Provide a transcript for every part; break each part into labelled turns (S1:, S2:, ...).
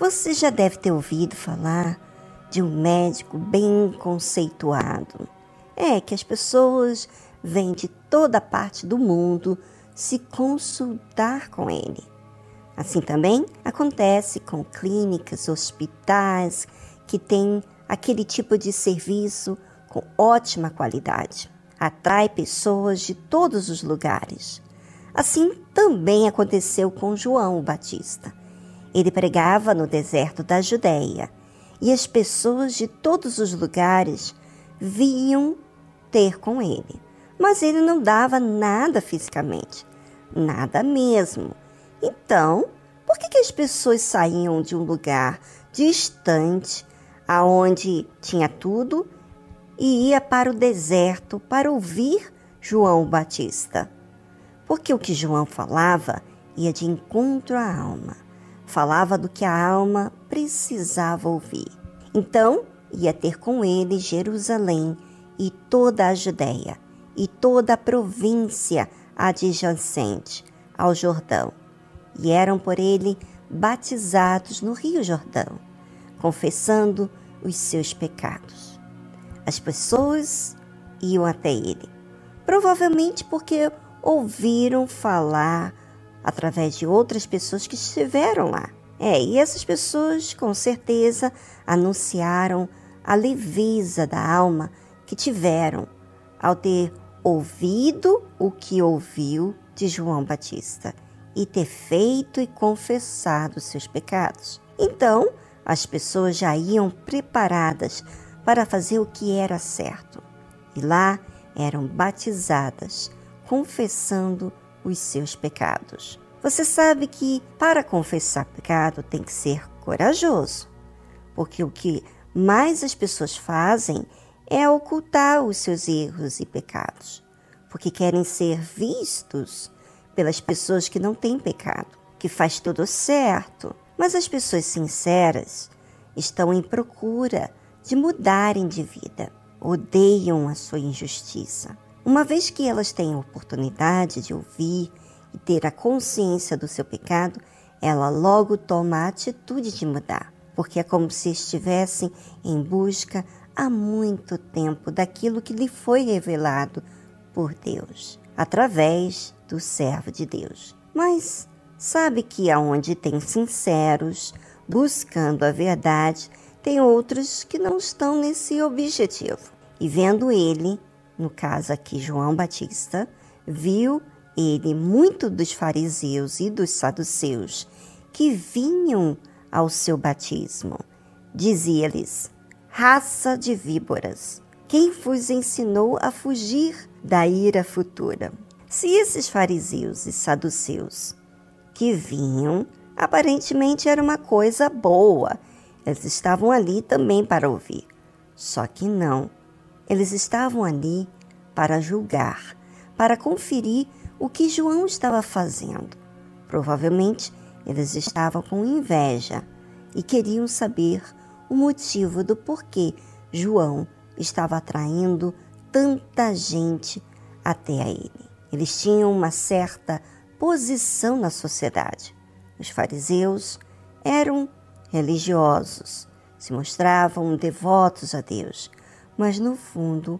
S1: Você já deve ter ouvido falar de um médico bem conceituado. É que as pessoas vêm de toda parte do mundo se consultar com ele. Assim também acontece com clínicas, hospitais que têm aquele tipo de serviço com ótima qualidade. Atrai pessoas de todos os lugares. Assim também aconteceu com João Batista. Ele pregava no deserto da Judéia e as pessoas de todos os lugares vinham ter com ele. Mas ele não dava nada fisicamente, nada mesmo. Então, por que, que as pessoas saíam de um lugar distante, aonde tinha tudo, e ia para o deserto para ouvir João Batista? Porque o que João falava ia de encontro à alma falava do que a alma precisava ouvir. Então, ia ter com ele Jerusalém e toda a Judéia e toda a província adjacente ao Jordão. E eram por ele batizados no Rio Jordão, confessando os seus pecados. As pessoas iam até ele, provavelmente porque ouviram falar através de outras pessoas que estiveram lá. É, e essas pessoas com certeza anunciaram a leveza da alma que tiveram ao ter ouvido o que ouviu de João Batista e ter feito e confessado seus pecados. Então, as pessoas já iam preparadas para fazer o que era certo. E lá eram batizadas, confessando os seus pecados. Você sabe que para confessar pecado tem que ser corajoso, porque o que mais as pessoas fazem é ocultar os seus erros e pecados, porque querem ser vistos pelas pessoas que não têm pecado, que faz tudo certo. Mas as pessoas sinceras estão em procura de mudarem de vida, odeiam a sua injustiça. Uma vez que elas têm a oportunidade de ouvir e ter a consciência do seu pecado, ela logo toma a atitude de mudar, porque é como se estivessem em busca há muito tempo daquilo que lhe foi revelado por Deus, através do servo de Deus. Mas sabe que aonde tem sinceros buscando a verdade, tem outros que não estão nesse objetivo. E vendo ele, no caso aqui João Batista, viu ele muito dos fariseus e dos saduceus que vinham ao seu batismo. Dizia-lhes: Raça de víboras, quem vos ensinou a fugir da ira futura? Se esses fariseus e saduceus que vinham, aparentemente era uma coisa boa, eles estavam ali também para ouvir. Só que não eles estavam ali para julgar, para conferir o que João estava fazendo. Provavelmente eles estavam com inveja e queriam saber o motivo do porquê João estava atraindo tanta gente até a ele. Eles tinham uma certa posição na sociedade. Os fariseus eram religiosos, se mostravam devotos a Deus, mas no fundo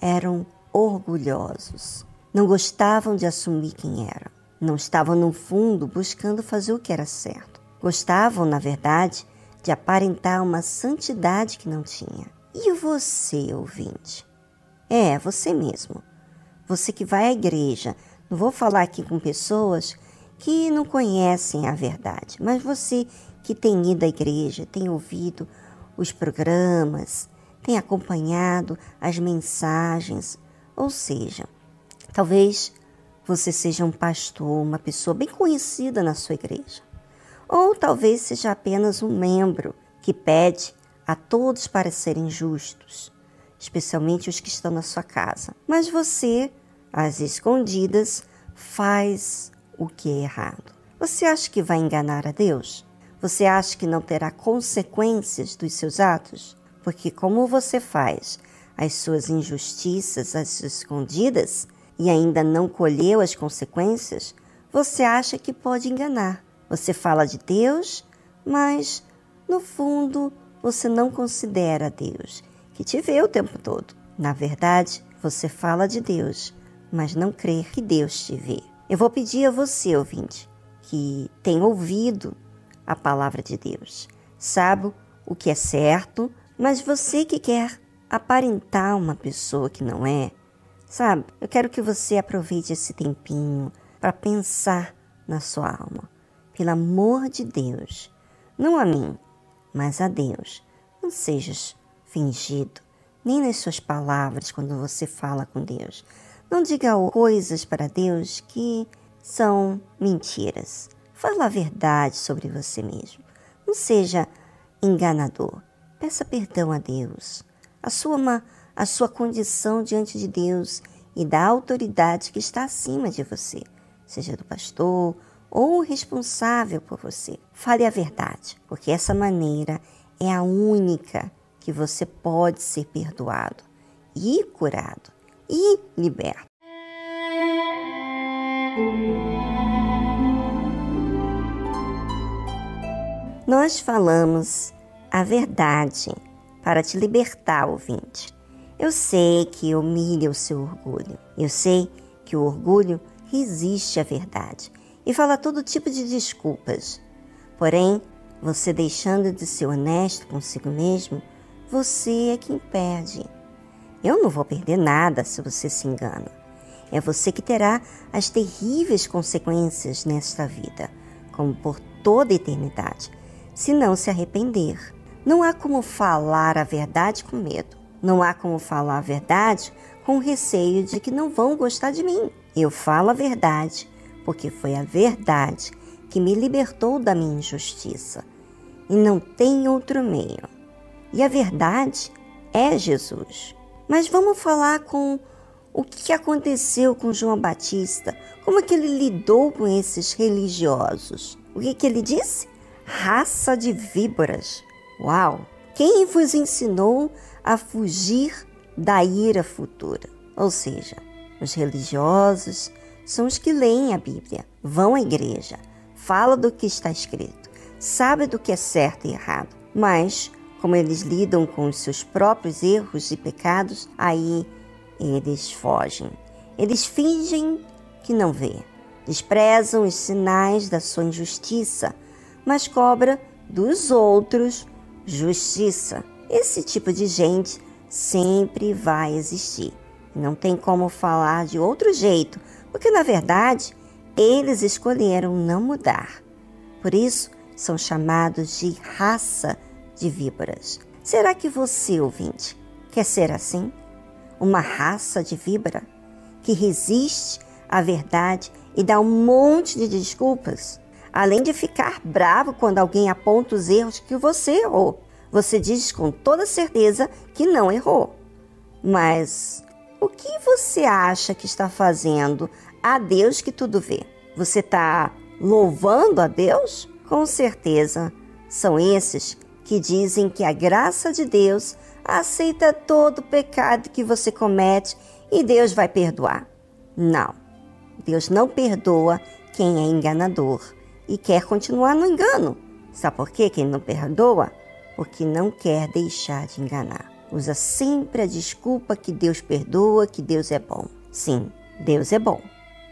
S1: eram orgulhosos. Não gostavam de assumir quem eram. Não estavam no fundo buscando fazer o que era certo. Gostavam, na verdade, de aparentar uma santidade que não tinha. E você, ouvinte? É, você mesmo. Você que vai à igreja. Não vou falar aqui com pessoas que não conhecem a verdade, mas você que tem ido à igreja, tem ouvido os programas, tem acompanhado as mensagens, ou seja, talvez você seja um pastor, uma pessoa bem conhecida na sua igreja, ou talvez seja apenas um membro que pede a todos para serem justos, especialmente os que estão na sua casa. Mas você, às escondidas, faz o que é errado. Você acha que vai enganar a Deus? Você acha que não terá consequências dos seus atos? Porque como você faz as suas injustiças às escondidas e ainda não colheu as consequências, você acha que pode enganar. Você fala de Deus, mas no fundo, você não considera Deus, que te vê o tempo todo. Na verdade, você fala de Deus, mas não crê que Deus te vê. Eu vou pedir a você, ouvinte, que tem ouvido a palavra de Deus, sabe o que é certo, mas você que quer aparentar uma pessoa que não é, sabe? Eu quero que você aproveite esse tempinho para pensar na sua alma. Pelo amor de Deus, não a mim, mas a Deus. Não sejas fingido, nem nas suas palavras quando você fala com Deus. Não diga coisas para Deus que são mentiras. Fala a verdade sobre você mesmo. Não seja enganador. Peça perdão a Deus. Assuma a sua condição diante de Deus e da autoridade que está acima de você, seja do pastor ou responsável por você. Fale a verdade, porque essa maneira é a única que você pode ser perdoado e curado e liberto. Nós falamos a verdade para te libertar, ouvinte. Eu sei que humilha o seu orgulho. Eu sei que o orgulho resiste à verdade e fala todo tipo de desculpas. Porém, você deixando de ser honesto consigo mesmo, você é quem perde. Eu não vou perder nada se você se engana. É você que terá as terríveis consequências nesta vida, como por toda a eternidade, se não se arrepender. Não há como falar a verdade com medo. Não há como falar a verdade com receio de que não vão gostar de mim. Eu falo a verdade porque foi a verdade que me libertou da minha injustiça. E não tem outro meio. E a verdade é Jesus. Mas vamos falar com o que aconteceu com João Batista, como é que ele lidou com esses religiosos. O que, que ele disse? Raça de víboras. Uau! Quem vos ensinou a fugir da ira futura? Ou seja, os religiosos, são os que leem a Bíblia, vão à igreja, fala do que está escrito, sabe do que é certo e errado, mas como eles lidam com os seus próprios erros e pecados, aí eles fogem. Eles fingem que não vê, desprezam os sinais da sua injustiça, mas cobra dos outros justiça. Esse tipo de gente sempre vai existir. Não tem como falar de outro jeito porque na verdade eles escolheram não mudar. Por isso são chamados de raça de víboras. Será que você, ouvinte, quer ser assim? Uma raça de víbora que resiste à verdade e dá um monte de desculpas, além de ficar bravo quando alguém aponta os erros que você errou. Você diz com toda certeza que não errou. Mas o que você acha que está fazendo a Deus que tudo vê? Você está louvando a Deus? Com certeza são esses que dizem que a graça de Deus aceita todo pecado que você comete e Deus vai perdoar. Não, Deus não perdoa quem é enganador e quer continuar no engano. Sabe por quê que ele não perdoa? Porque não quer deixar de enganar usa sempre a desculpa que Deus perdoa, que Deus é bom. Sim, Deus é bom,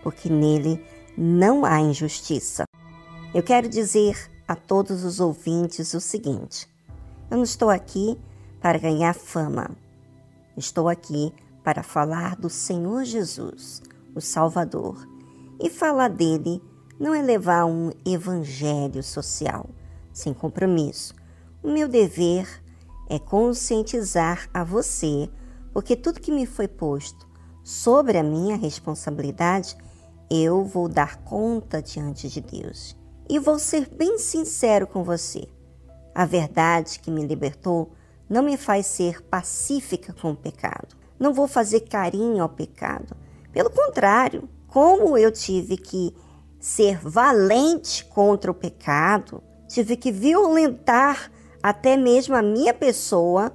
S1: porque nele não há injustiça. Eu quero dizer a todos os ouvintes o seguinte: eu não estou aqui para ganhar fama. Estou aqui para falar do Senhor Jesus, o Salvador. E falar dele não é levar um evangelho social, sem compromisso. O meu dever é conscientizar a você, porque tudo que me foi posto sobre a minha responsabilidade, eu vou dar conta diante de Deus. E vou ser bem sincero com você. A verdade que me libertou não me faz ser pacífica com o pecado. Não vou fazer carinho ao pecado. Pelo contrário, como eu tive que ser valente contra o pecado, tive que violentar até mesmo a minha pessoa,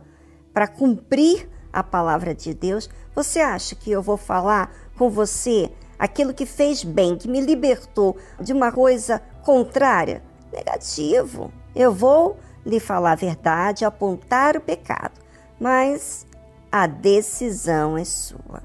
S1: para cumprir a palavra de Deus, você acha que eu vou falar com você aquilo que fez bem, que me libertou de uma coisa contrária? Negativo. Eu vou lhe falar a verdade, apontar o pecado, mas a decisão é sua.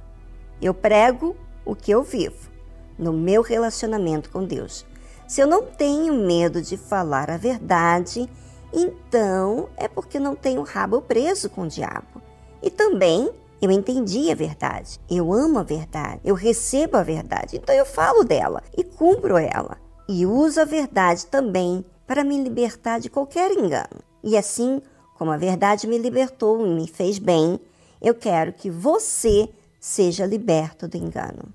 S1: Eu prego o que eu vivo no meu relacionamento com Deus. Se eu não tenho medo de falar a verdade, então é porque não tenho rabo preso com o diabo. E também eu entendi a verdade, eu amo a verdade, eu recebo a verdade, então eu falo dela e cumpro ela. E uso a verdade também para me libertar de qualquer engano. E assim como a verdade me libertou e me fez bem, eu quero que você seja liberto do engano.